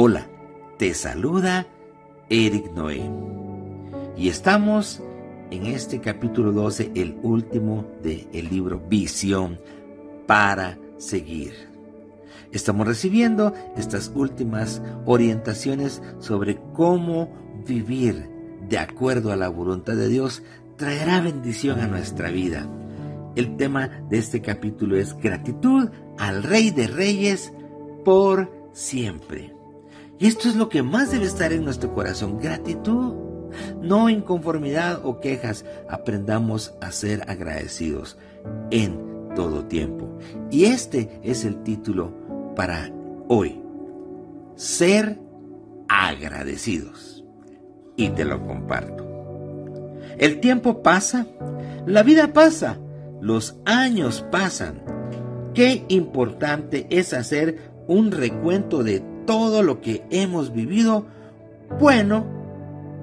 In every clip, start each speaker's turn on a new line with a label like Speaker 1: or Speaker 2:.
Speaker 1: Hola, te saluda Eric Noé. Y estamos en este capítulo 12, el último del libro Visión para seguir. Estamos recibiendo estas últimas orientaciones sobre cómo vivir de acuerdo a la voluntad de Dios traerá bendición a nuestra vida. El tema de este capítulo es gratitud al Rey de Reyes por siempre. Y esto es lo que más debe estar en nuestro corazón, gratitud, no inconformidad o quejas. Aprendamos a ser agradecidos en todo tiempo. Y este es el título para hoy. Ser agradecidos. Y te lo comparto. El tiempo pasa, la vida pasa, los años pasan. Qué importante es hacer un recuento de todo lo que hemos vivido, bueno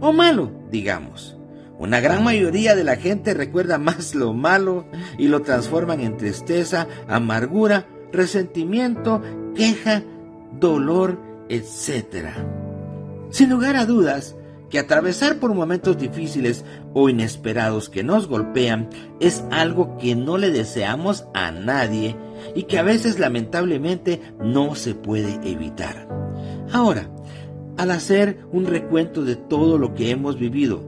Speaker 1: o malo, digamos. Una gran mayoría de la gente recuerda más lo malo y lo transforman en tristeza, amargura, resentimiento, queja, dolor, etc. Sin lugar a dudas, que atravesar por momentos difíciles o inesperados que nos golpean es algo que no le deseamos a nadie y que a veces lamentablemente no se puede evitar. Ahora, al hacer un recuento de todo lo que hemos vivido,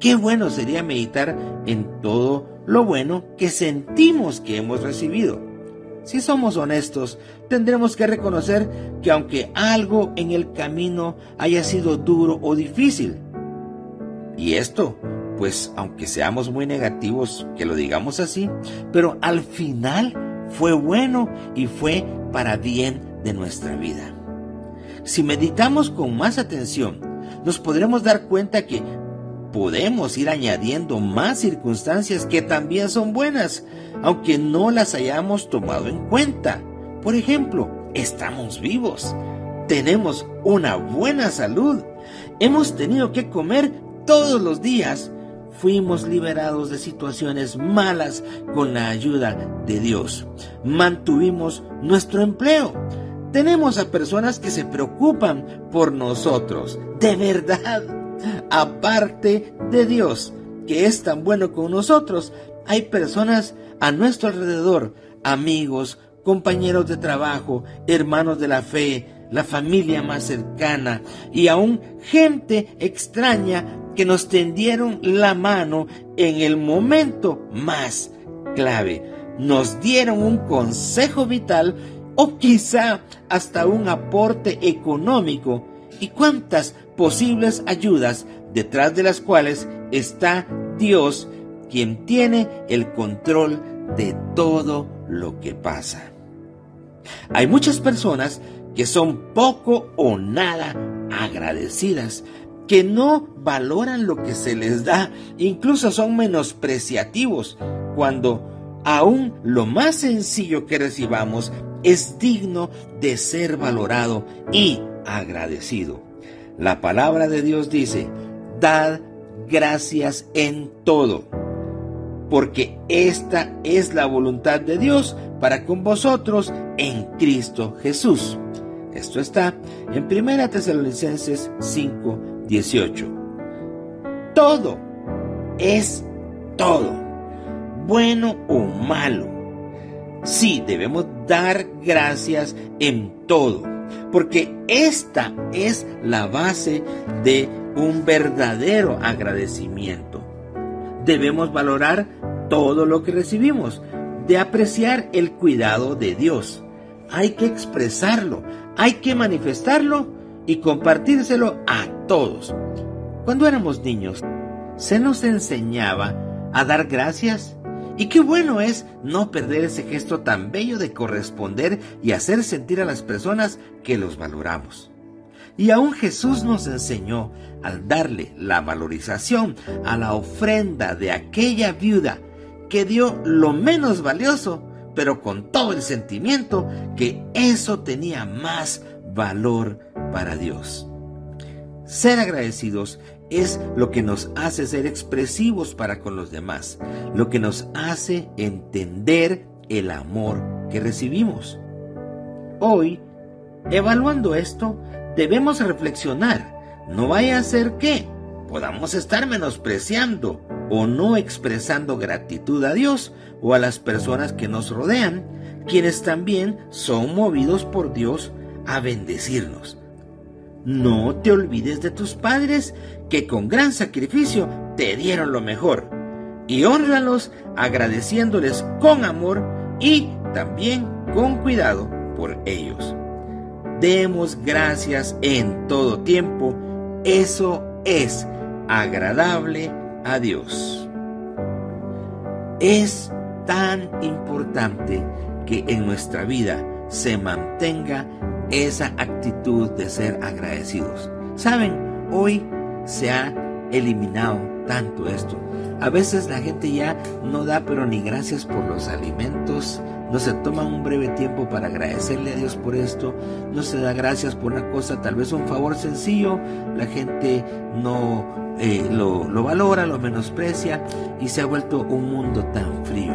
Speaker 1: qué bueno sería meditar en todo lo bueno que sentimos que hemos recibido si somos honestos, tendremos que reconocer que aunque algo en el camino haya sido duro o difícil, y esto, pues aunque seamos muy negativos, que lo digamos así, pero al final fue bueno y fue para bien de nuestra vida. Si meditamos con más atención, nos podremos dar cuenta que podemos ir añadiendo más circunstancias que también son buenas, aunque no las hayamos tomado en cuenta. Por ejemplo, estamos vivos, tenemos una buena salud, hemos tenido que comer todos los días, fuimos liberados de situaciones malas con la ayuda de Dios, mantuvimos nuestro empleo, tenemos a personas que se preocupan por nosotros, de verdad aparte de Dios, que es tan bueno con nosotros, hay personas a nuestro alrededor, amigos, compañeros de trabajo, hermanos de la fe, la familia más cercana y aún gente extraña que nos tendieron la mano en el momento más clave. Nos dieron un consejo vital o quizá hasta un aporte económico. ¿Y cuántas posibles ayudas detrás de las cuales está Dios quien tiene el control de todo lo que pasa. Hay muchas personas que son poco o nada agradecidas, que no valoran lo que se les da, incluso son menospreciativos, cuando aún lo más sencillo que recibamos es digno de ser valorado y agradecido. La palabra de Dios dice, dad gracias en todo, porque esta es la voluntad de Dios para con vosotros en Cristo Jesús. Esto está en 1 Tesalonicenses 5, 18. Todo es todo, bueno o malo. Sí, debemos dar gracias en todo porque esta es la base de un verdadero agradecimiento. Debemos valorar todo lo que recibimos, de apreciar el cuidado de Dios. Hay que expresarlo, hay que manifestarlo y compartírselo a todos. Cuando éramos niños, se nos enseñaba a dar gracias y qué bueno es no perder ese gesto tan bello de corresponder y hacer sentir a las personas que los valoramos. Y aún Jesús nos enseñó al darle la valorización a la ofrenda de aquella viuda que dio lo menos valioso, pero con todo el sentimiento que eso tenía más valor para Dios. Ser agradecidos es lo que nos hace ser expresivos para con los demás, lo que nos hace entender el amor que recibimos. Hoy, evaluando esto, debemos reflexionar. No vaya a ser que podamos estar menospreciando o no expresando gratitud a Dios o a las personas que nos rodean, quienes también son movidos por Dios a bendecirnos. No te olvides de tus padres que con gran sacrificio te dieron lo mejor y honralos agradeciéndoles con amor y también con cuidado por ellos. Demos gracias en todo tiempo, eso es agradable a Dios. Es tan importante que en nuestra vida se mantenga esa actitud de ser agradecidos. Saben, hoy se ha eliminado tanto esto. A veces la gente ya no da pero ni gracias por los alimentos, no se toma un breve tiempo para agradecerle a Dios por esto, no se da gracias por una cosa, tal vez un favor sencillo, la gente no eh, lo, lo valora, lo menosprecia y se ha vuelto un mundo tan frío.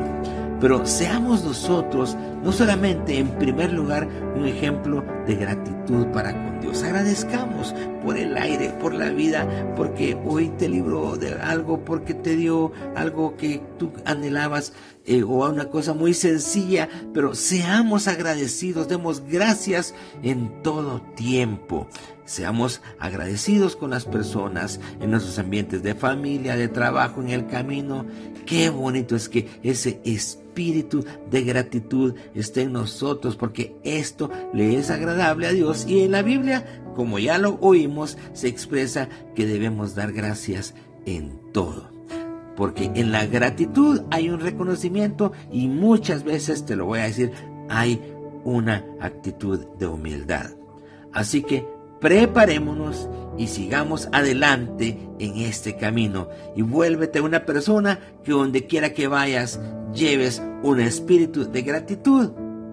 Speaker 1: Pero seamos nosotros, no solamente en primer lugar, un ejemplo de gratitud para con Dios. Agradezcamos por el aire, por la vida, porque hoy te libró de algo, porque te dio algo que tú anhelabas eh, o una cosa muy sencilla, pero seamos agradecidos, demos gracias en todo tiempo. Seamos agradecidos con las personas en nuestros ambientes de familia, de trabajo, en el camino. Qué bonito es que ese espíritu de gratitud esté en nosotros porque esto le es agradable a Dios y en la Biblia, como ya lo oímos, se expresa que debemos dar gracias en todo porque en la gratitud hay un reconocimiento y muchas veces, te lo voy a decir, hay una actitud de humildad. Así que preparémonos y sigamos adelante en este camino y vuélvete una persona que donde quiera que vayas lleves un espíritu de gratitud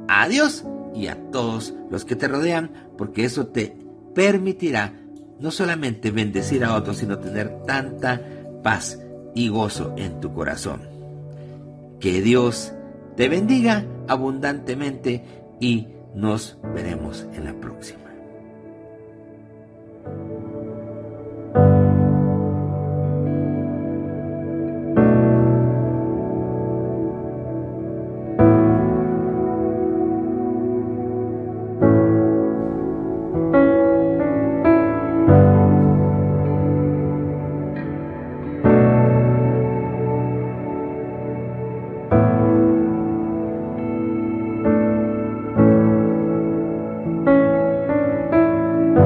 Speaker 1: a Dios y a todos los que te rodean, porque eso te permitirá no solamente bendecir a otros, sino tener tanta paz y gozo en tu corazón. Que Dios te bendiga abundantemente y nos veremos en la próxima.